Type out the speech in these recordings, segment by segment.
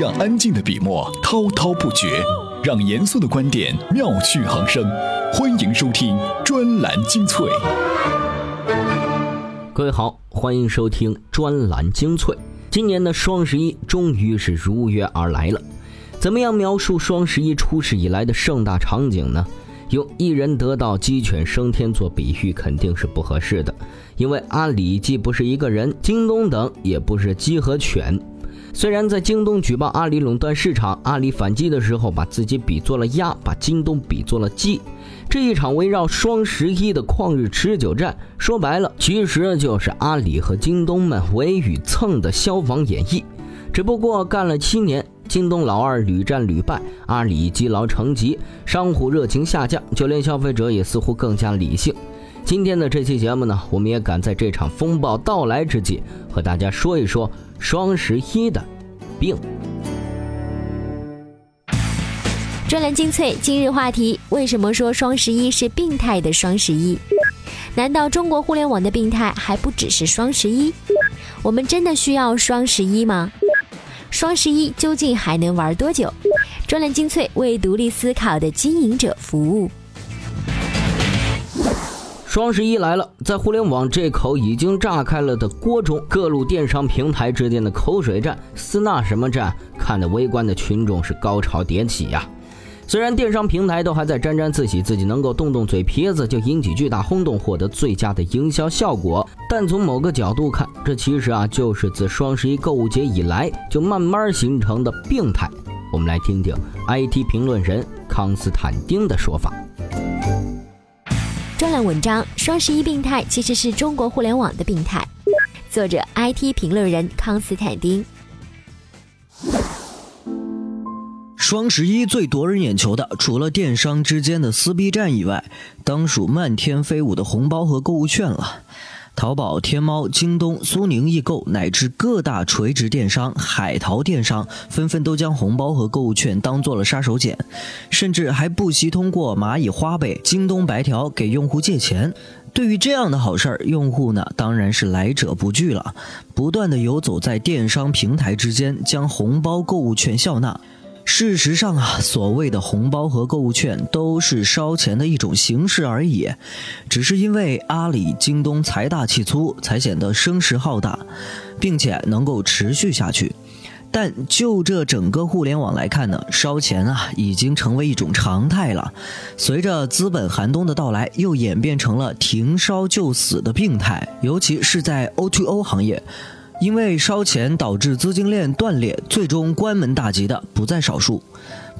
让安静的笔墨滔滔不绝，让严肃的观点妙趣横生。欢迎收听专栏精粹。各位好，欢迎收听专栏精粹。今年的双十一终于是如约而来了。怎么样描述双十一出事以来的盛大场景呢？用一人得道鸡犬升天做比喻肯定是不合适的，因为阿里既不是一个人，京东等也不是鸡和犬。虽然在京东举报阿里垄断市场，阿里反击的时候把自己比作了鸭，把京东比作了鸡，这一场围绕双十一的旷日持久战，说白了其实就是阿里和京东们围与蹭的消防演绎。只不过干了七年，京东老二屡战屡败，阿里积劳成疾，商户热情下降，就连消费者也似乎更加理性。今天的这期节目呢，我们也赶在这场风暴到来之际，和大家说一说双十一的病。专栏精粹今日话题：为什么说双十一是病态的双十一？难道中国互联网的病态还不只是双十一？我们真的需要双十一吗？双十一究竟还能玩多久？专栏精粹为独立思考的经营者服务。双十一来了，在互联网这口已经炸开了的锅中，各路电商平台之间的口水战、撕那什么战，看得围观的群众是高潮迭起呀。虽然电商平台都还在沾沾自喜，自己能够动动嘴皮子就引起巨大轰动，获得最佳的营销效果，但从某个角度看，这其实啊就是自双十一购物节以来就慢慢形成的病态。我们来听听 IT 评论人康斯坦丁的说法。文章：双十一病态其实是中国互联网的病态。作者：IT 评论人康斯坦丁。双十一最夺人眼球的，除了电商之间的撕逼战以外，当属漫天飞舞的红包和购物券了。淘宝、天猫、京东、苏宁易购乃至各大垂直电商、海淘电商，纷纷都将红包和购物券当做了杀手锏，甚至还不惜通过蚂蚁花呗、京东白条给用户借钱。对于这样的好事儿，用户呢当然是来者不拒了，不断的游走在电商平台之间，将红包、购物券笑纳。事实上啊，所谓的红包和购物券都是烧钱的一种形式而已，只是因为阿里、京东财大气粗，才显得声势浩大，并且能够持续下去。但就这整个互联网来看呢，烧钱啊已经成为一种常态了。随着资本寒冬的到来，又演变成了停烧就死的病态，尤其是在 O2O 行业。因为烧钱导致资金链断裂，最终关门大吉的不在少数。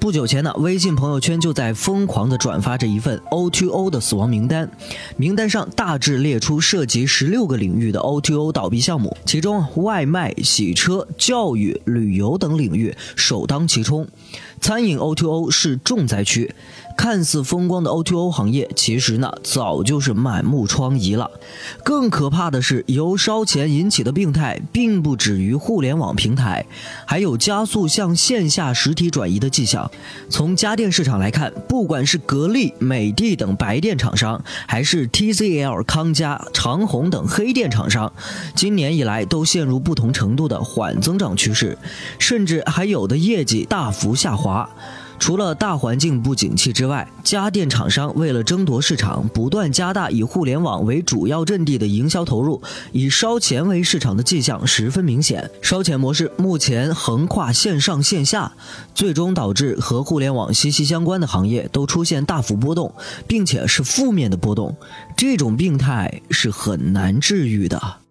不久前呢，微信朋友圈就在疯狂地转发着一份 O2O 的死亡名单，名单上大致列出涉及十六个领域的 O2O 倒闭项目，其中外卖、洗车、教育、旅游等领域首当其冲，餐饮 O2O 是重灾区。看似风光的 O2O 行业，其实呢早就是满目疮痍了。更可怕的是，由烧钱引起的病态，并不止于互联网平台，还有加速向线下实体转移的迹象。从家电市场来看，不管是格力、美的等白电厂商，还是 TCL、康佳、长虹等黑电厂商，今年以来都陷入不同程度的缓增长趋势，甚至还有的业绩大幅下滑。除了大环境不景气之外，家电厂商为了争夺市场，不断加大以互联网为主要阵地的营销投入，以烧钱为市场的迹象十分明显。烧钱模式目前横跨线上线下，最终导致和互联网息息相关的行业都出现大幅波动，并且是负面的波动。这种病态是很难治愈的。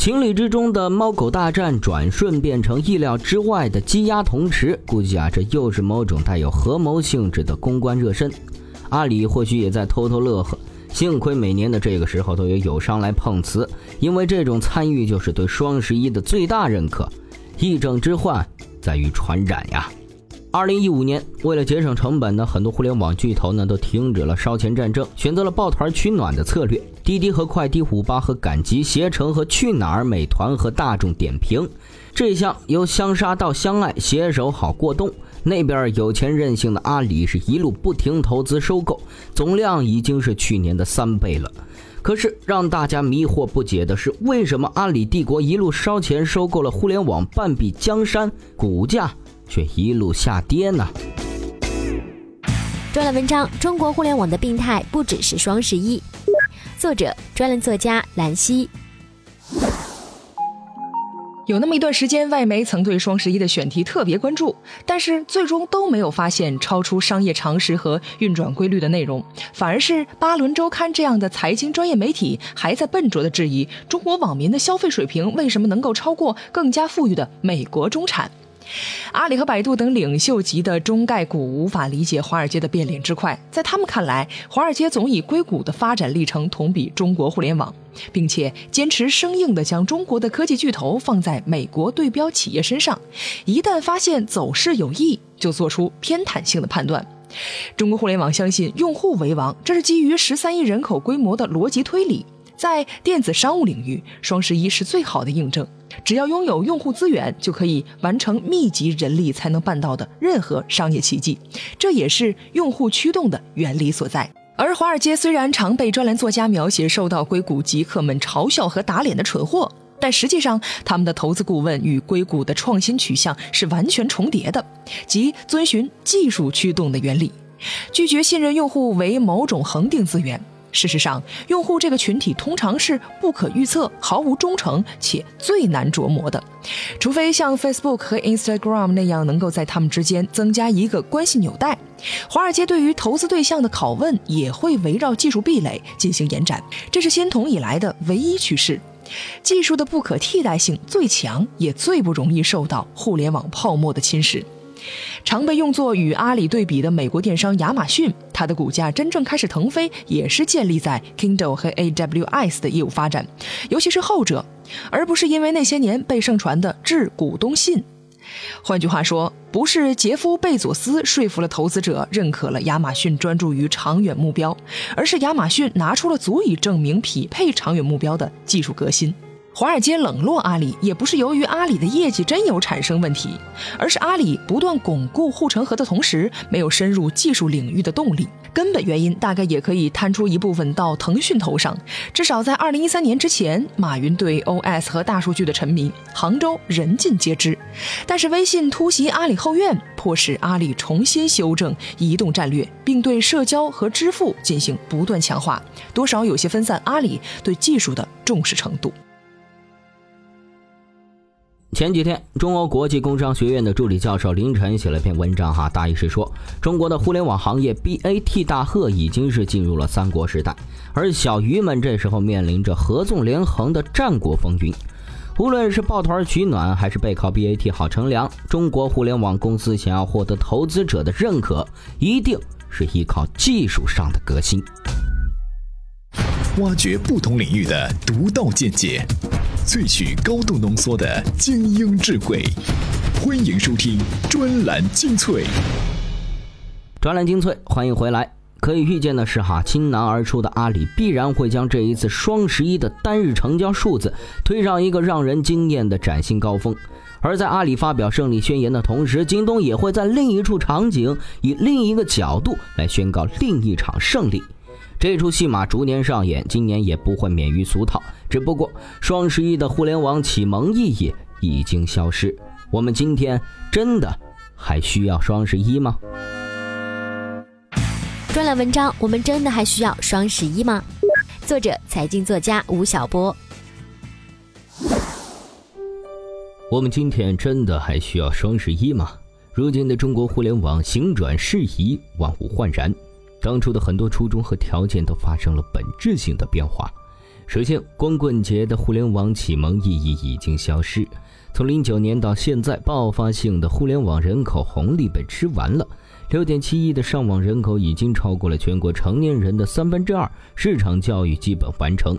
情理之中的猫狗大战，转瞬变成意料之外的鸡鸭同池。估计啊，这又是某种带有合谋性质的公关热身。阿里或许也在偷偷乐呵，幸亏每年的这个时候都有友商来碰瓷，因为这种参与就是对双十一的最大认可。一症之患在于传染呀。二零一五年，为了节省成本呢，很多互联网巨头呢都停止了烧钱战争，选择了抱团取暖的策略。滴滴和快滴、虎巴和赶集、携程和去哪儿、美团和大众点评，这项由相杀到相爱，携手好过冬。那边有钱任性的阿里是一路不停投资收购，总量已经是去年的三倍了。可是让大家迷惑不解的是，为什么阿里帝国一路烧钱收购了互联网半壁江山，股价？却一路下跌呢？专栏文章：中国互联网的病态不只是双十一。作者：专栏作家兰溪。有那么一段时间，外媒曾对双十一的选题特别关注，但是最终都没有发现超出商业常识和运转规律的内容，反而是《巴伦周刊》这样的财经专业媒体还在笨拙地质疑中国网民的消费水平为什么能够超过更加富裕的美国中产。阿里和百度等领袖级的中概股无法理解华尔街的变脸之快，在他们看来，华尔街总以硅谷的发展历程同比中国互联网，并且坚持生硬地将中国的科技巨头放在美国对标企业身上，一旦发现走势有异，就做出偏袒性的判断。中国互联网相信用户为王，这是基于十三亿人口规模的逻辑推理。在电子商务领域，双十一是最好的印证。只要拥有用户资源，就可以完成密集人力才能办到的任何商业奇迹。这也是用户驱动的原理所在。而华尔街虽然常被专栏作家描写受到硅谷极客们嘲笑和打脸的蠢货，但实际上他们的投资顾问与硅谷的创新取向是完全重叠的，即遵循技术驱动的原理，拒绝信任用户为某种恒定资源。事实上，用户这个群体通常是不可预测、毫无忠诚且最难琢磨的，除非像 Facebook 和 Instagram 那样能够在他们之间增加一个关系纽带。华尔街对于投资对象的拷问也会围绕技术壁垒进行延展，这是先统以来的唯一趋势。技术的不可替代性最强，也最不容易受到互联网泡沫的侵蚀。常被用作与阿里对比的美国电商亚马逊，它的股价真正开始腾飞，也是建立在 Kindle 和 AWS 的业务发展，尤其是后者，而不是因为那些年被盛传的致股东信。换句话说，不是杰夫·贝佐斯说服了投资者认可了亚马逊专注于长远目标，而是亚马逊拿出了足以证明匹配长远目标的技术革新。华尔街冷落阿里，也不是由于阿里的业绩真有产生问题，而是阿里不断巩固护城河的同时，没有深入技术领域的动力。根本原因大概也可以摊出一部分到腾讯头上。至少在二零一三年之前，马云对 OS 和大数据的沉迷，杭州人尽皆知。但是微信突袭阿里后院，迫使阿里重新修正移动战略，并对社交和支付进行不断强化，多少有些分散阿里对技术的重视程度。前几天，中欧国际工商学院的助理教授林晨写了篇文章，哈，大意是说，中国的互联网行业 BAT 大贺已经是进入了三国时代，而小鱼们这时候面临着合纵连横的战国风云。无论是抱团取暖，还是背靠 BAT 好乘凉，中国互联网公司想要获得投资者的认可，一定是依靠技术上的革新，挖掘不同领域的独到见解。萃取高度浓缩的精英智慧，欢迎收听专栏精粹。专栏精粹，欢迎回来。可以预见的是，哈，倾囊而出的阿里必然会将这一次双十一的单日成交数字推上一个让人惊艳的崭新高峰。而在阿里发表胜利宣言的同时，京东也会在另一处场景以另一个角度来宣告另一场胜利。这出戏码逐年上演，今年也不会免于俗套。只不过，双十一的互联网启蒙意义已经消失。我们今天真的还需要双十一吗？专栏文章：我们真的还需要双十一吗？作者：财经作家吴晓波。我们今天真的还需要双十一吗？如今的中国互联网行转适宜，万物焕然。当初的很多初衷和条件都发生了本质性的变化。首先，光棍节的互联网启蒙意义已经消失。从零九年到现在，爆发性的互联网人口红利被吃完了。六点七亿的上网人口已经超过了全国成年人的三分之二，市场教育基本完成。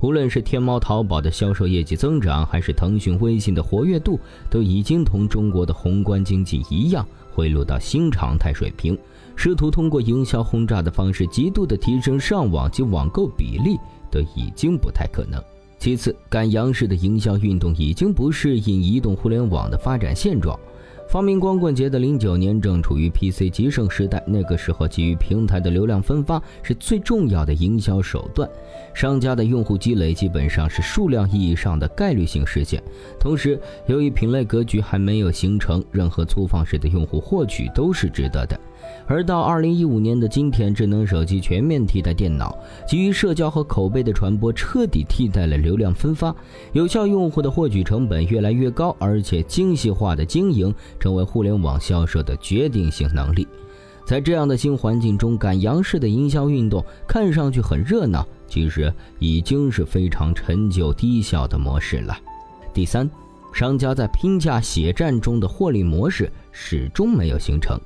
无论是天猫、淘宝的销售业绩增长，还是腾讯、微信的活跃度，都已经同中国的宏观经济一样，回落到新常态水平。试图通过营销轰炸的方式，极度的提升上网及网购比例，都已经不太可能。其次，赶羊式的营销运动已经不适应移动互联网的发展现状。发明光棍节的零九年正处于 PC 极盛时代，那个时候基于平台的流量分发是最重要的营销手段，商家的用户积累基本上是数量意义上的概率性事件。同时，由于品类格局还没有形成，任何粗放式的用户获取都是值得的。而到二零一五年的今天，智能手机全面替代电脑，基于社交和口碑的传播彻底替代了流量分发，有效用户的获取成本越来越高，而且精细化的经营成为互联网销售的决定性能力。在这样的新环境中，赶羊式的营销运动看上去很热闹，其实已经是非常陈旧低效的模式了。第三，商家在拼价血战中的获利模式始终没有形成。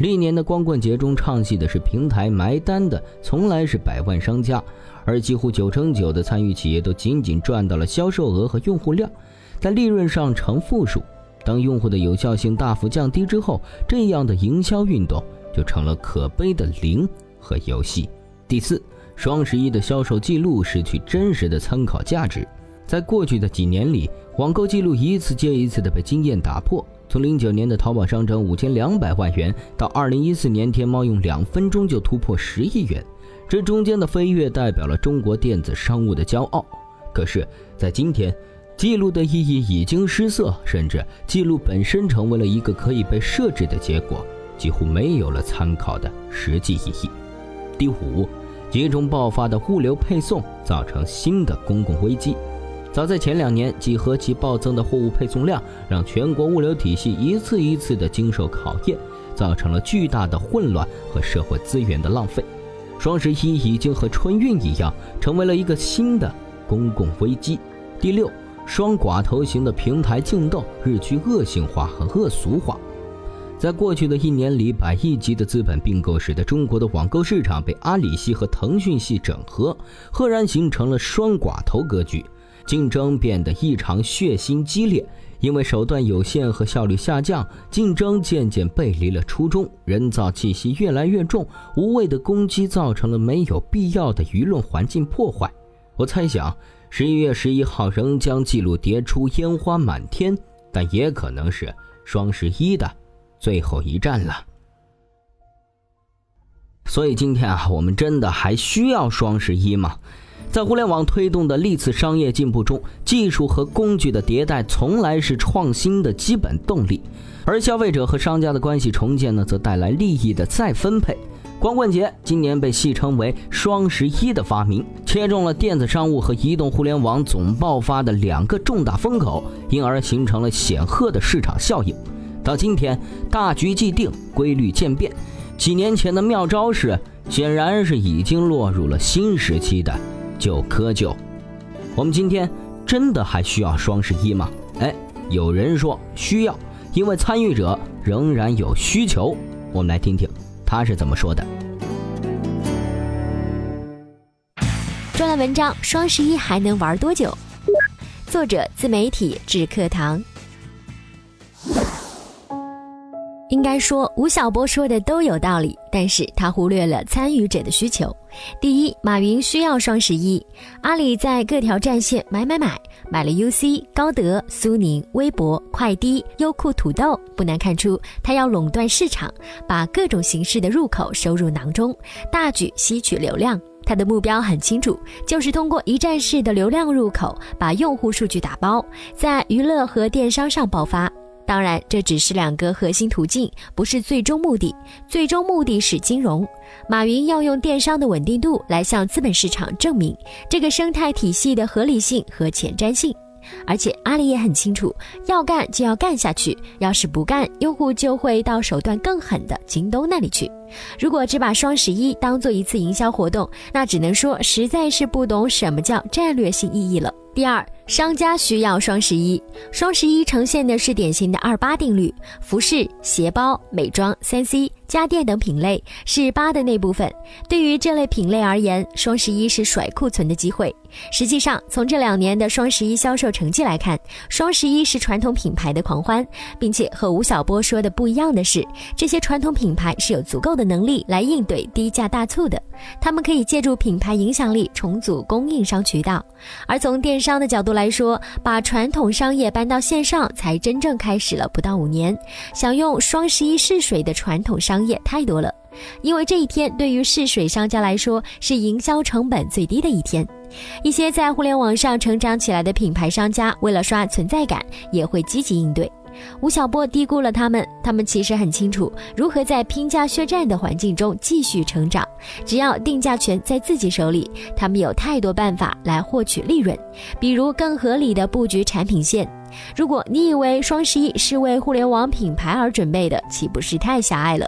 历年的光棍节中唱戏的是平台埋单的，从来是百万商家，而几乎九成九的参与企业都仅仅赚到了销售额和用户量，在利润上呈负数。当用户的有效性大幅降低之后，这样的营销运动就成了可悲的零和游戏。第四，双十一的销售记录失去真实的参考价值，在过去的几年里，网购记录一次接一次的被经验打破。从零九年的淘宝商城五千两百万元，到二零一四年天猫用两分钟就突破十亿元，这中间的飞跃代表了中国电子商务的骄傲。可是，在今天，记录的意义已经失色，甚至记录本身成为了一个可以被设置的结果，几乎没有了参考的实际意义。第五，集中爆发的物流配送造成新的公共危机。早在前两年，几何级暴增的货物配送量让全国物流体系一次一次的经受考验，造成了巨大的混乱和社会资源的浪费。双十一已经和春运一样，成为了一个新的公共危机。第六，双寡头型的平台竞斗日趋恶性化和恶俗化。在过去的一年里，百亿级的资本并购使得中国的网购市场被阿里系和腾讯系整合，赫然形成了双寡头格局。竞争变得异常血腥激烈，因为手段有限和效率下降，竞争渐渐背离了初衷，人造气息越来越重，无谓的攻击造成了没有必要的舆论环境破坏。我猜想，十一月十一号仍将记录叠出烟花满天，但也可能是双十一的最后一战了。所以今天啊，我们真的还需要双十一吗？在互联网推动的历次商业进步中，技术和工具的迭代从来是创新的基本动力，而消费者和商家的关系重建呢，则带来利益的再分配。光棍节今年被戏称为“双十一”的发明，切中了电子商务和移动互联网总爆发的两个重大风口，因而形成了显赫的市场效应。到今天，大局既定，规律渐变，几年前的妙招式显然是已经落入了新时期的。就窠臼。我们今天真的还需要双十一吗？哎，有人说需要，因为参与者仍然有需求。我们来听听他是怎么说的。专栏文章：双十一还能玩多久？作者：自媒体智课堂。应该说，吴晓波说的都有道理，但是他忽略了参与者的需求。第一，马云需要双十一。阿里在各条战线买买买，买了 UC、高德、苏宁、微博、快滴、优酷、土豆，不难看出，他要垄断市场，把各种形式的入口收入囊中，大举吸取流量。他的目标很清楚，就是通过一站式的流量入口，把用户数据打包，在娱乐和电商上爆发。当然，这只是两个核心途径，不是最终目的。最终目的是金融。马云要用电商的稳定度来向资本市场证明这个生态体系的合理性和前瞻性。而且阿里也很清楚，要干就要干下去。要是不干，用户就会到手段更狠的京东那里去。如果只把双十一当做一次营销活动，那只能说实在是不懂什么叫战略性意义了。第二，商家需要双十一。双十一呈现的是典型的二八定律：服饰、鞋包、美妆、三 C、家电等品类是八的那部分。对于这类品类而言，双十一是甩库存的机会。实际上，从这两年的双十一销售成绩来看，双十一是传统品牌的狂欢，并且和吴晓波说的不一样的是，这些传统品牌是有足够的能力来应对低价大促的，他们可以借助品牌影响力重组供应商渠道。而从电商的角度来说，把传统商业搬到线上才真正开始了不到五年，想用双十一试水的传统商也太多了。因为这一天对于试水商家来说是营销成本最低的一天，一些在互联网上成长起来的品牌商家为了刷存在感，也会积极应对。吴晓波低估了他们，他们其实很清楚如何在拼价血战的环境中继续成长。只要定价权在自己手里，他们有太多办法来获取利润，比如更合理的布局产品线。如果你以为双十一是为互联网品牌而准备的，岂不是太狭隘了？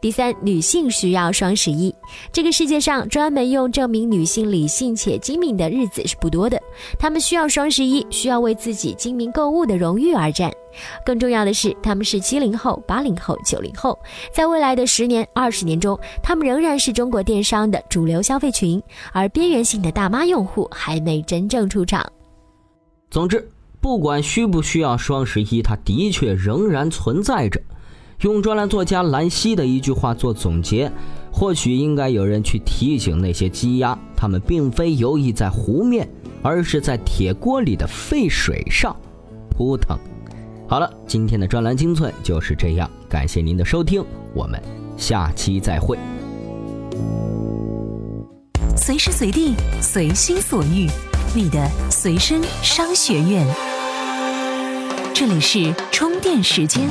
第三，女性需要双十一。这个世界上专门用证明女性理性且精明的日子是不多的，她们需要双十一，需要为自己精明购物的荣誉而战。更重要的是，她们是七零后、八零后、九零后，在未来的十年、二十年中，她们仍然是中国电商的主流消费群，而边缘性的大妈用户还没真正出场。总之，不管需不需要双十一，它的确仍然存在着。用专栏作家兰溪的一句话做总结，或许应该有人去提醒那些鸡鸭，它们并非游弋在湖面，而是在铁锅里的沸水上扑腾。好了，今天的专栏精粹就是这样，感谢您的收听，我们下期再会。随时随地，随心所欲，你的随身商学院。这里是充电时间。